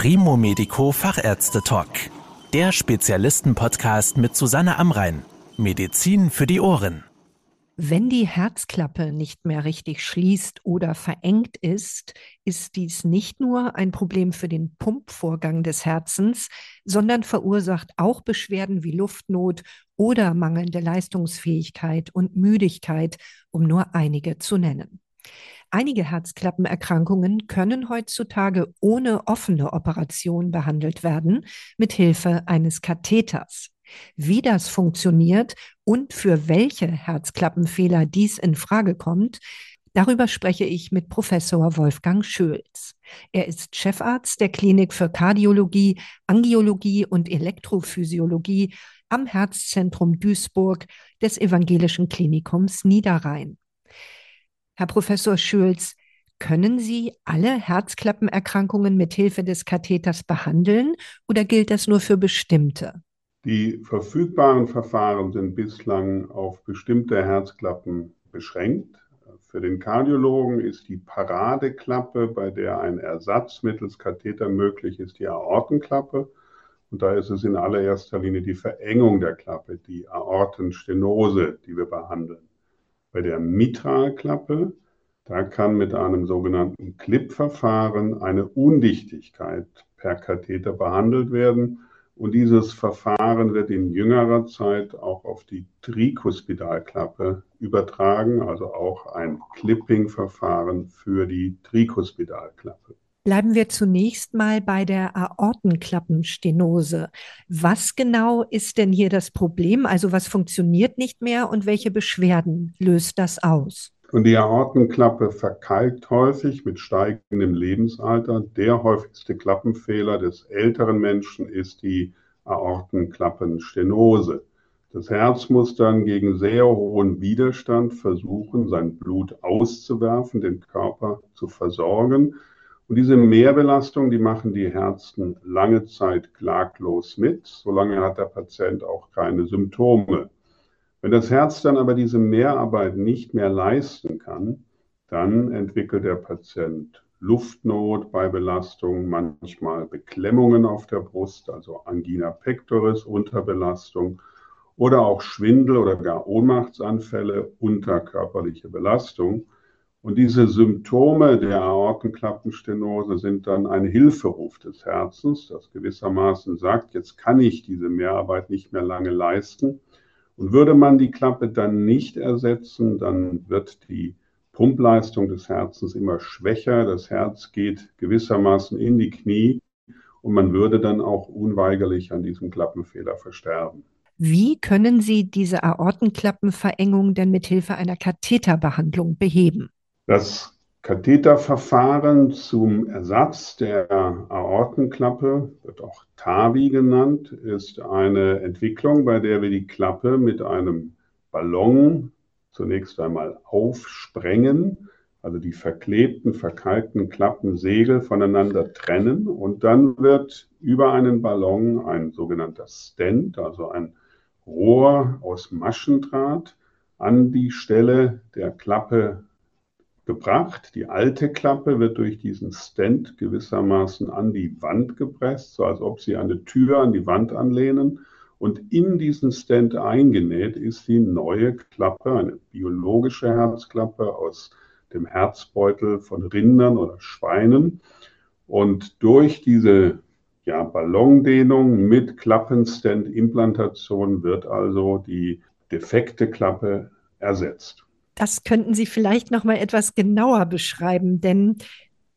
Primo Medico Fachärzte Talk. Der Spezialisten-Podcast mit Susanne Amrein. Medizin für die Ohren. Wenn die Herzklappe nicht mehr richtig schließt oder verengt ist, ist dies nicht nur ein Problem für den Pumpvorgang des Herzens, sondern verursacht auch Beschwerden wie Luftnot oder mangelnde Leistungsfähigkeit und Müdigkeit, um nur einige zu nennen. Einige Herzklappenerkrankungen können heutzutage ohne offene Operation behandelt werden, mit Hilfe eines Katheters. Wie das funktioniert und für welche Herzklappenfehler dies in Frage kommt, Darüber spreche ich mit Professor Wolfgang Schölz. Er ist Chefarzt der Klinik für Kardiologie, Angiologie und Elektrophysiologie am Herzzentrum Duisburg des Evangelischen Klinikums Niederrhein. Herr Professor Schulz, können Sie alle Herzklappenerkrankungen mit Hilfe des Katheters behandeln oder gilt das nur für bestimmte? Die verfügbaren Verfahren sind bislang auf bestimmte Herzklappen beschränkt. Für den Kardiologen ist die Paradeklappe, bei der ein Ersatz mittels Katheter möglich ist, die Aortenklappe. Und da ist es in allererster Linie die Verengung der Klappe, die Aortenstenose, die wir behandeln. Bei der Mitralklappe, da kann mit einem sogenannten Clip-Verfahren eine Undichtigkeit per Katheter behandelt werden. Und dieses Verfahren wird in jüngerer Zeit auch auf die Trikuspidalklappe übertragen, also auch ein Clipping-Verfahren für die Trikuspidalklappe. Bleiben wir zunächst mal bei der Aortenklappenstenose. Was genau ist denn hier das Problem? Also was funktioniert nicht mehr und welche Beschwerden löst das aus? Und die Aortenklappe verkalkt häufig mit steigendem Lebensalter. Der häufigste Klappenfehler des älteren Menschen ist die Aortenklappenstenose. Das Herz muss dann gegen sehr hohen Widerstand versuchen, sein Blut auszuwerfen, den Körper zu versorgen. Und diese Mehrbelastung, die machen die Herzen lange Zeit klaglos mit. Solange hat der Patient auch keine Symptome. Wenn das Herz dann aber diese Mehrarbeit nicht mehr leisten kann, dann entwickelt der Patient Luftnot bei Belastung, manchmal Beklemmungen auf der Brust, also Angina pectoris, Unterbelastung oder auch Schwindel oder gar Ohnmachtsanfälle unter körperliche Belastung. Und diese Symptome der Aortenklappenstenose sind dann ein Hilferuf des Herzens, das gewissermaßen sagt, jetzt kann ich diese Mehrarbeit nicht mehr lange leisten. Und würde man die Klappe dann nicht ersetzen, dann wird die Pumpleistung des Herzens immer schwächer, das Herz geht gewissermaßen in die Knie und man würde dann auch unweigerlich an diesem Klappenfehler versterben. Wie können Sie diese Aortenklappenverengung denn mit Hilfe einer Katheterbehandlung beheben? Das Katheterverfahren zum Ersatz der Aortenklappe, wird auch TAVI genannt, ist eine Entwicklung, bei der wir die Klappe mit einem Ballon zunächst einmal aufsprengen, also die verklebten, verkalkten Klappensegel voneinander trennen und dann wird über einen Ballon ein sogenannter Stent, also ein Rohr aus Maschendraht, an die Stelle der Klappe gebracht. Die alte Klappe wird durch diesen Stent gewissermaßen an die Wand gepresst, so als ob sie eine Tür an die Wand anlehnen. Und in diesen Stent eingenäht ist die neue Klappe, eine biologische Herzklappe aus dem Herzbeutel von Rindern oder Schweinen. Und durch diese ja, Ballondehnung mit Klappenstent-Implantation wird also die defekte Klappe ersetzt. Das könnten Sie vielleicht noch mal etwas genauer beschreiben, denn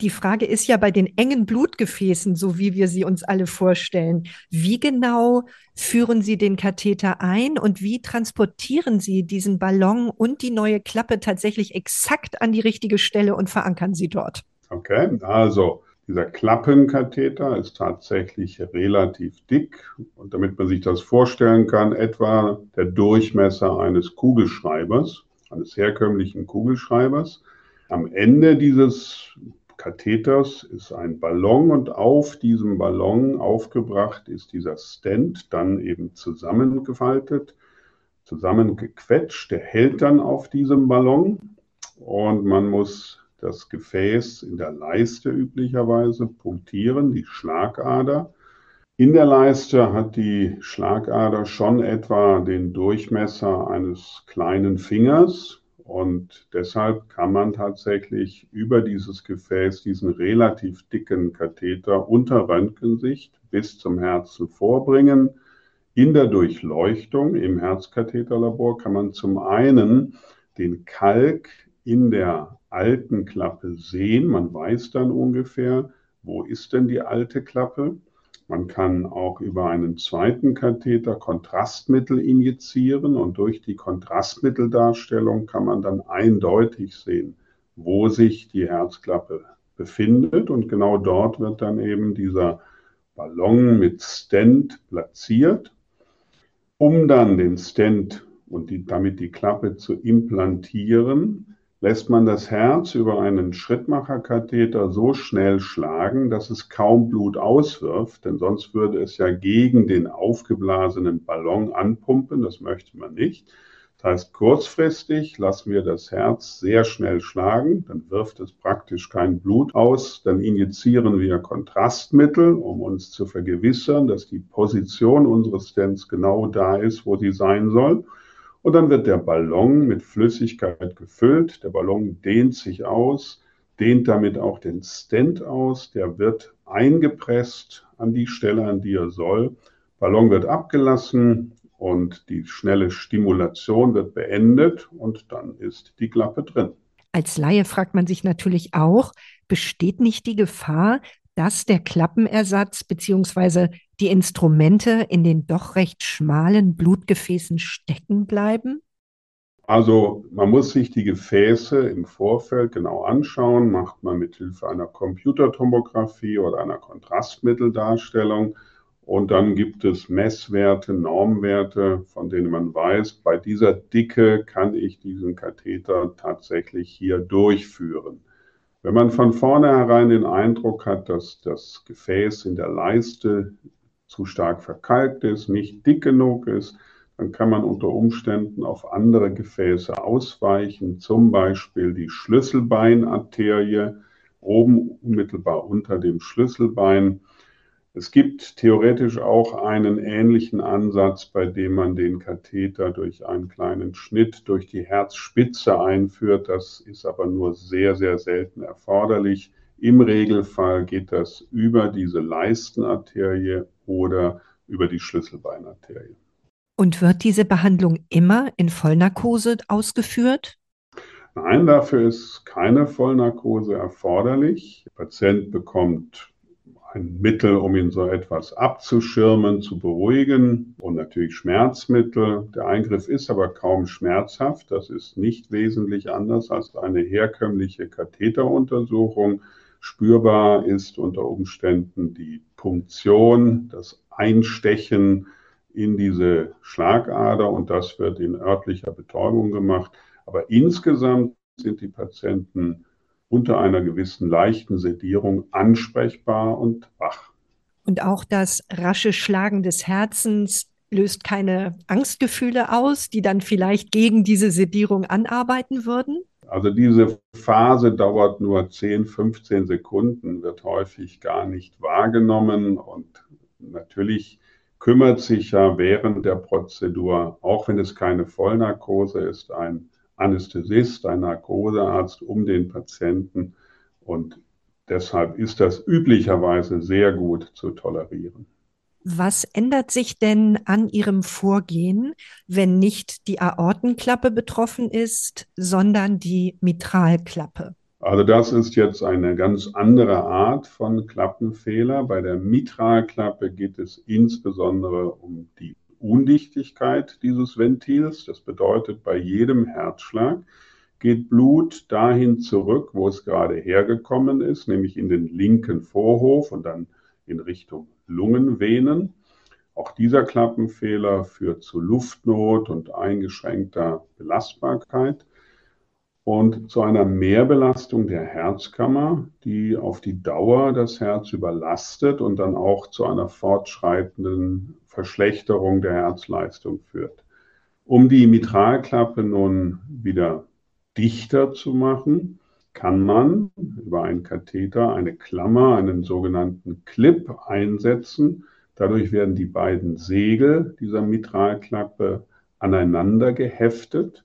die Frage ist ja bei den engen Blutgefäßen, so wie wir sie uns alle vorstellen, wie genau führen Sie den Katheter ein und wie transportieren Sie diesen Ballon und die neue Klappe tatsächlich exakt an die richtige Stelle und verankern Sie dort? Okay, also dieser Klappenkatheter ist tatsächlich relativ dick und damit man sich das vorstellen kann, etwa der Durchmesser eines Kugelschreibers eines herkömmlichen Kugelschreibers. Am Ende dieses Katheters ist ein Ballon und auf diesem Ballon aufgebracht ist dieser Stent, dann eben zusammengefaltet, zusammengequetscht. Der hält dann auf diesem Ballon und man muss das Gefäß in der Leiste üblicherweise punktieren, die Schlagader. In der Leiste hat die Schlagader schon etwa den Durchmesser eines kleinen Fingers und deshalb kann man tatsächlich über dieses Gefäß diesen relativ dicken Katheter unter Röntgensicht bis zum Herzen vorbringen. In der Durchleuchtung im Herzkatheterlabor kann man zum einen den Kalk in der alten Klappe sehen. Man weiß dann ungefähr, wo ist denn die alte Klappe. Man kann auch über einen zweiten Katheter Kontrastmittel injizieren und durch die Kontrastmitteldarstellung kann man dann eindeutig sehen, wo sich die Herzklappe befindet. Und genau dort wird dann eben dieser Ballon mit Stent platziert, um dann den Stent und die, damit die Klappe zu implantieren, lässt man das Herz über einen Schrittmacherkatheter so schnell schlagen, dass es kaum Blut auswirft, denn sonst würde es ja gegen den aufgeblasenen Ballon anpumpen, das möchte man nicht. Das heißt, kurzfristig lassen wir das Herz sehr schnell schlagen, dann wirft es praktisch kein Blut aus, dann injizieren wir Kontrastmittel, um uns zu vergewissern, dass die Position unseres Stents genau da ist, wo sie sein soll. Und dann wird der Ballon mit Flüssigkeit gefüllt. Der Ballon dehnt sich aus, dehnt damit auch den Stent aus. Der wird eingepresst an die Stelle, an die er soll. Ballon wird abgelassen und die schnelle Stimulation wird beendet und dann ist die Klappe drin. Als Laie fragt man sich natürlich auch, besteht nicht die Gefahr, dass der Klappenersatz bzw. die Instrumente in den doch recht schmalen Blutgefäßen stecken bleiben? Also man muss sich die Gefäße im Vorfeld genau anschauen, macht man mit Hilfe einer Computertomographie oder einer Kontrastmitteldarstellung und dann gibt es Messwerte, Normwerte, von denen man weiß, bei dieser Dicke kann ich diesen Katheter tatsächlich hier durchführen. Wenn man von vornherein den Eindruck hat, dass das Gefäß in der Leiste zu stark verkalkt ist, nicht dick genug ist, dann kann man unter Umständen auf andere Gefäße ausweichen, zum Beispiel die Schlüsselbeinarterie oben unmittelbar unter dem Schlüsselbein es gibt theoretisch auch einen ähnlichen Ansatz, bei dem man den Katheter durch einen kleinen Schnitt durch die Herzspitze einführt. Das ist aber nur sehr, sehr selten erforderlich. Im Regelfall geht das über diese Leistenarterie oder über die Schlüsselbeinarterie. Und wird diese Behandlung immer in Vollnarkose ausgeführt? Nein, dafür ist keine Vollnarkose erforderlich. Der Patient bekommt ein Mittel, um ihn so etwas abzuschirmen, zu beruhigen und natürlich Schmerzmittel. Der Eingriff ist aber kaum schmerzhaft. Das ist nicht wesentlich anders als eine herkömmliche Katheteruntersuchung. Spürbar ist unter Umständen die Punktion, das Einstechen in diese Schlagader und das wird in örtlicher Betäubung gemacht. Aber insgesamt sind die Patienten unter einer gewissen leichten Sedierung ansprechbar und wach. Und auch das rasche Schlagen des Herzens löst keine Angstgefühle aus, die dann vielleicht gegen diese Sedierung anarbeiten würden? Also diese Phase dauert nur 10, 15 Sekunden, wird häufig gar nicht wahrgenommen und natürlich kümmert sich ja während der Prozedur, auch wenn es keine Vollnarkose ist, ein Anästhesist, ein Narkosearzt um den Patienten und deshalb ist das üblicherweise sehr gut zu tolerieren. Was ändert sich denn an Ihrem Vorgehen, wenn nicht die Aortenklappe betroffen ist, sondern die Mitralklappe? Also das ist jetzt eine ganz andere Art von Klappenfehler. Bei der Mitralklappe geht es insbesondere um die Undichtigkeit dieses Ventils. Das bedeutet, bei jedem Herzschlag geht Blut dahin zurück, wo es gerade hergekommen ist, nämlich in den linken Vorhof und dann in Richtung Lungenvenen. Auch dieser Klappenfehler führt zu Luftnot und eingeschränkter Belastbarkeit und zu einer Mehrbelastung der Herzkammer, die auf die Dauer das Herz überlastet und dann auch zu einer fortschreitenden Verschlechterung der Herzleistung führt. Um die Mitralklappe nun wieder dichter zu machen, kann man über einen Katheter eine Klammer, einen sogenannten Clip einsetzen. Dadurch werden die beiden Segel dieser Mitralklappe aneinander geheftet.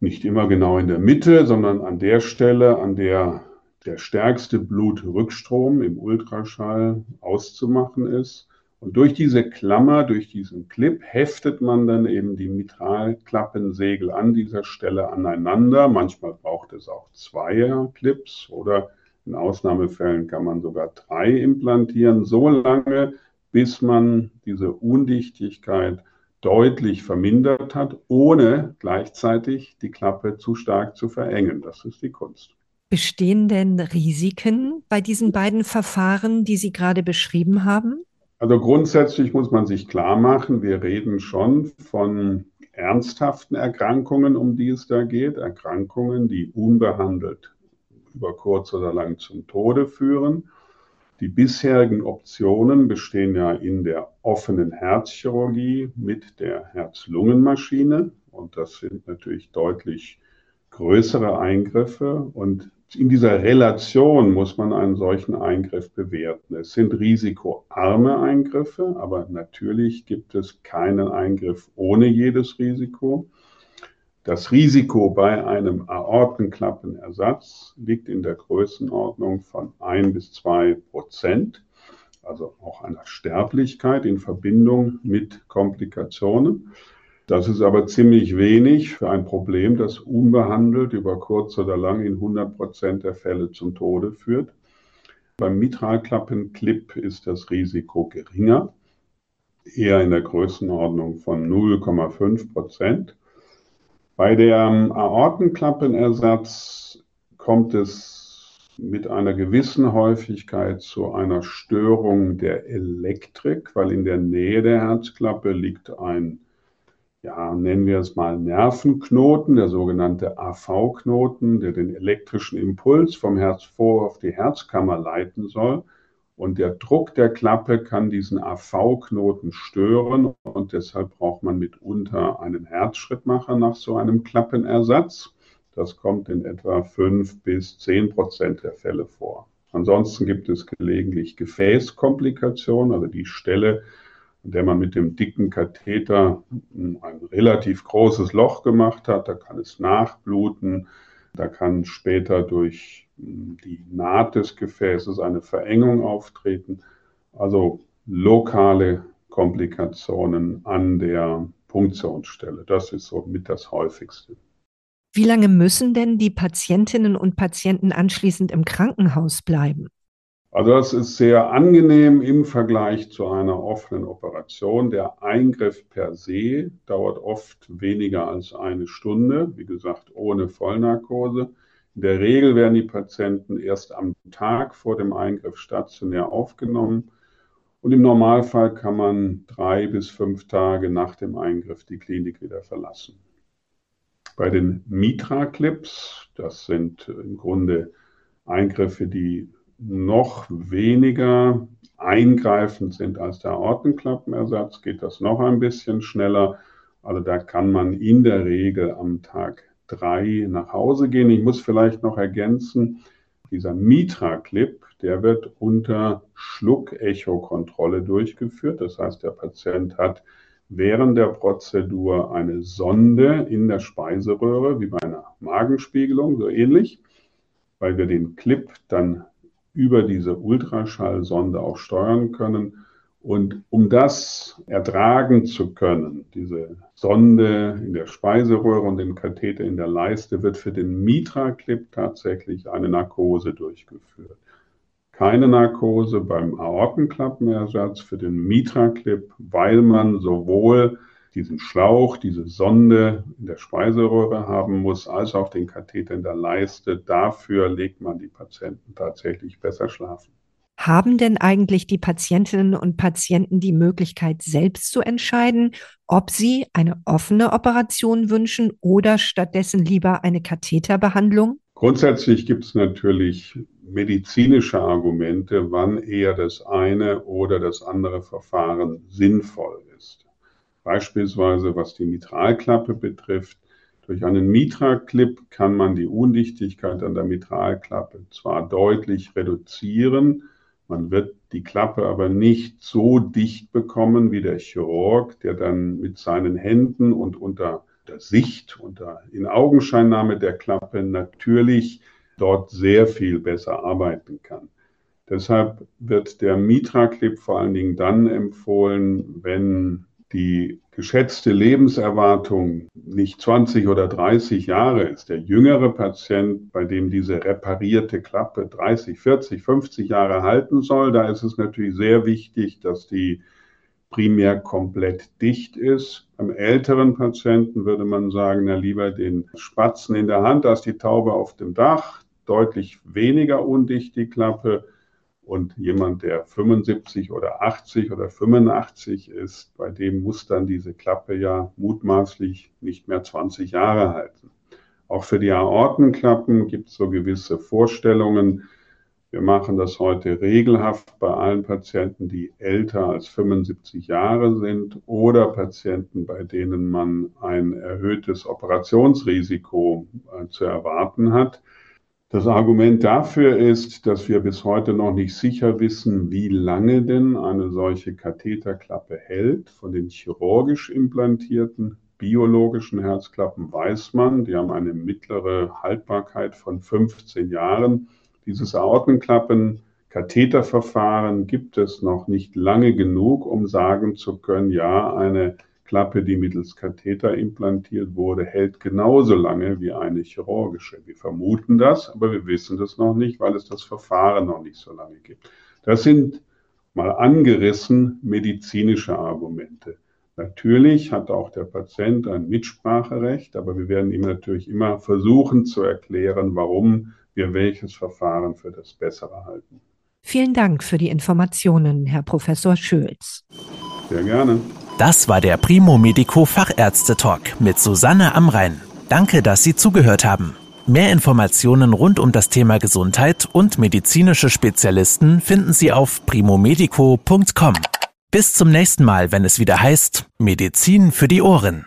Nicht immer genau in der Mitte, sondern an der Stelle, an der der stärkste Blutrückstrom im Ultraschall auszumachen ist. Und durch diese Klammer, durch diesen Clip heftet man dann eben die Mitralklappensegel an dieser Stelle aneinander. Manchmal braucht es auch zwei Clips oder in Ausnahmefällen kann man sogar drei implantieren, so lange, bis man diese Undichtigkeit deutlich vermindert hat, ohne gleichzeitig die Klappe zu stark zu verengen. Das ist die Kunst. Bestehen denn Risiken bei diesen beiden Verfahren, die Sie gerade beschrieben haben? Also grundsätzlich muss man sich klar machen, wir reden schon von ernsthaften Erkrankungen, um die es da geht. Erkrankungen, die unbehandelt über kurz oder lang zum Tode führen. Die bisherigen Optionen bestehen ja in der offenen Herzchirurgie mit der Herz-Lungen-Maschine. Und das sind natürlich deutlich größere Eingriffe. Und in dieser Relation muss man einen solchen Eingriff bewerten. Es sind risikoarme Eingriffe, aber natürlich gibt es keinen Eingriff ohne jedes Risiko. Das Risiko bei einem Aortenklappenersatz liegt in der Größenordnung von ein bis zwei Prozent, also auch einer Sterblichkeit in Verbindung mit Komplikationen. Das ist aber ziemlich wenig für ein Problem, das unbehandelt über kurz oder lang in 100 Prozent der Fälle zum Tode führt. Beim Mitralklappenclip ist das Risiko geringer, eher in der Größenordnung von 0,5 Prozent. Bei dem Aortenklappenersatz kommt es mit einer gewissen Häufigkeit zu einer Störung der Elektrik, weil in der Nähe der Herzklappe liegt ein ja, nennen wir es mal Nervenknoten, der sogenannte AV-Knoten, der den elektrischen Impuls vom Herz vor auf die Herzkammer leiten soll. Und der Druck der Klappe kann diesen AV-Knoten stören und deshalb braucht man mitunter einen Herzschrittmacher nach so einem Klappenersatz. Das kommt in etwa fünf bis zehn Prozent der Fälle vor. Ansonsten gibt es gelegentlich Gefäßkomplikationen, also die Stelle, in der man mit dem dicken Katheter ein relativ großes Loch gemacht hat. Da kann es nachbluten. Da kann später durch die Naht des Gefäßes eine Verengung auftreten. Also lokale Komplikationen an der Punktionsstelle. Das ist so mit das häufigste. Wie lange müssen denn die Patientinnen und Patienten anschließend im Krankenhaus bleiben? Also das ist sehr angenehm im Vergleich zu einer offenen Operation. Der Eingriff per se dauert oft weniger als eine Stunde, wie gesagt, ohne Vollnarkose. In der Regel werden die Patienten erst am Tag vor dem Eingriff stationär aufgenommen. Und im Normalfall kann man drei bis fünf Tage nach dem Eingriff die Klinik wieder verlassen. Bei den Mitra-Clips, das sind im Grunde Eingriffe, die noch weniger eingreifend sind als der Aortenklappenersatz, geht das noch ein bisschen schneller. Also da kann man in der Regel am Tag drei nach Hause gehen. Ich muss vielleicht noch ergänzen, dieser Mitra-Clip, der wird unter Schluckecho-Kontrolle durchgeführt. Das heißt, der Patient hat während der Prozedur eine Sonde in der Speiseröhre, wie bei einer Magenspiegelung, so ähnlich, weil wir den Clip dann über diese Ultraschallsonde auch steuern können. Und um das ertragen zu können, diese Sonde in der Speiseröhre und den Katheter in der Leiste, wird für den Mitra-Clip tatsächlich eine Narkose durchgeführt. Keine Narkose beim Aortenklappenersatz für den Mitra-Clip, weil man sowohl diesen Schlauch, diese Sonde in der Speiseröhre haben muss, als auch den Katheter in der Leiste. Dafür legt man die Patienten tatsächlich besser schlafen. Haben denn eigentlich die Patientinnen und Patienten die Möglichkeit, selbst zu entscheiden, ob sie eine offene Operation wünschen oder stattdessen lieber eine Katheterbehandlung? Grundsätzlich gibt es natürlich medizinische Argumente, wann eher das eine oder das andere Verfahren sinnvoll ist. Beispielsweise was die Mitralklappe betrifft, Durch einen Mitra-Clip kann man die Undichtigkeit an der Mitralklappe zwar deutlich reduzieren, man wird die Klappe aber nicht so dicht bekommen wie der Chirurg, der dann mit seinen Händen und unter der Sicht, unter in Augenscheinnahme der Klappe natürlich dort sehr viel besser arbeiten kann. Deshalb wird der Mitra-Clip vor allen Dingen dann empfohlen, wenn die geschätzte Lebenserwartung nicht 20 oder 30 Jahre ist. Der jüngere Patient, bei dem diese reparierte Klappe 30, 40, 50 Jahre halten soll, da ist es natürlich sehr wichtig, dass die primär komplett dicht ist. Beim älteren Patienten würde man sagen, na lieber den Spatzen in der Hand, ist die Taube auf dem Dach, deutlich weniger undicht die Klappe und jemand, der 75 oder 80 oder 85 ist, bei dem muss dann diese Klappe ja mutmaßlich nicht mehr 20 Jahre halten. Auch für die Aortenklappen gibt es so gewisse Vorstellungen. Wir machen das heute regelhaft bei allen Patienten, die älter als 75 Jahre sind oder Patienten, bei denen man ein erhöhtes Operationsrisiko äh, zu erwarten hat. Das Argument dafür ist, dass wir bis heute noch nicht sicher wissen, wie lange denn eine solche Katheterklappe hält. Von den chirurgisch implantierten biologischen Herzklappen weiß man, die haben eine mittlere Haltbarkeit von 15 Jahren. Dieses Aortenklappen Katheterverfahren gibt es noch nicht lange genug, um sagen zu können, ja, eine Klappe, die mittels Katheter implantiert wurde, hält genauso lange wie eine chirurgische. Wir vermuten das, aber wir wissen das noch nicht, weil es das Verfahren noch nicht so lange gibt. Das sind mal angerissen medizinische Argumente. Natürlich hat auch der Patient ein Mitspracherecht, aber wir werden ihm natürlich immer versuchen zu erklären, warum wir welches Verfahren für das Bessere halten. Vielen Dank für die Informationen, Herr Professor Schülz. Sehr gerne. Das war der Primo Medico Fachärzte Talk mit Susanne Amrein. Danke, dass Sie zugehört haben. Mehr Informationen rund um das Thema Gesundheit und medizinische Spezialisten finden Sie auf primomedico.com. Bis zum nächsten Mal, wenn es wieder heißt Medizin für die Ohren.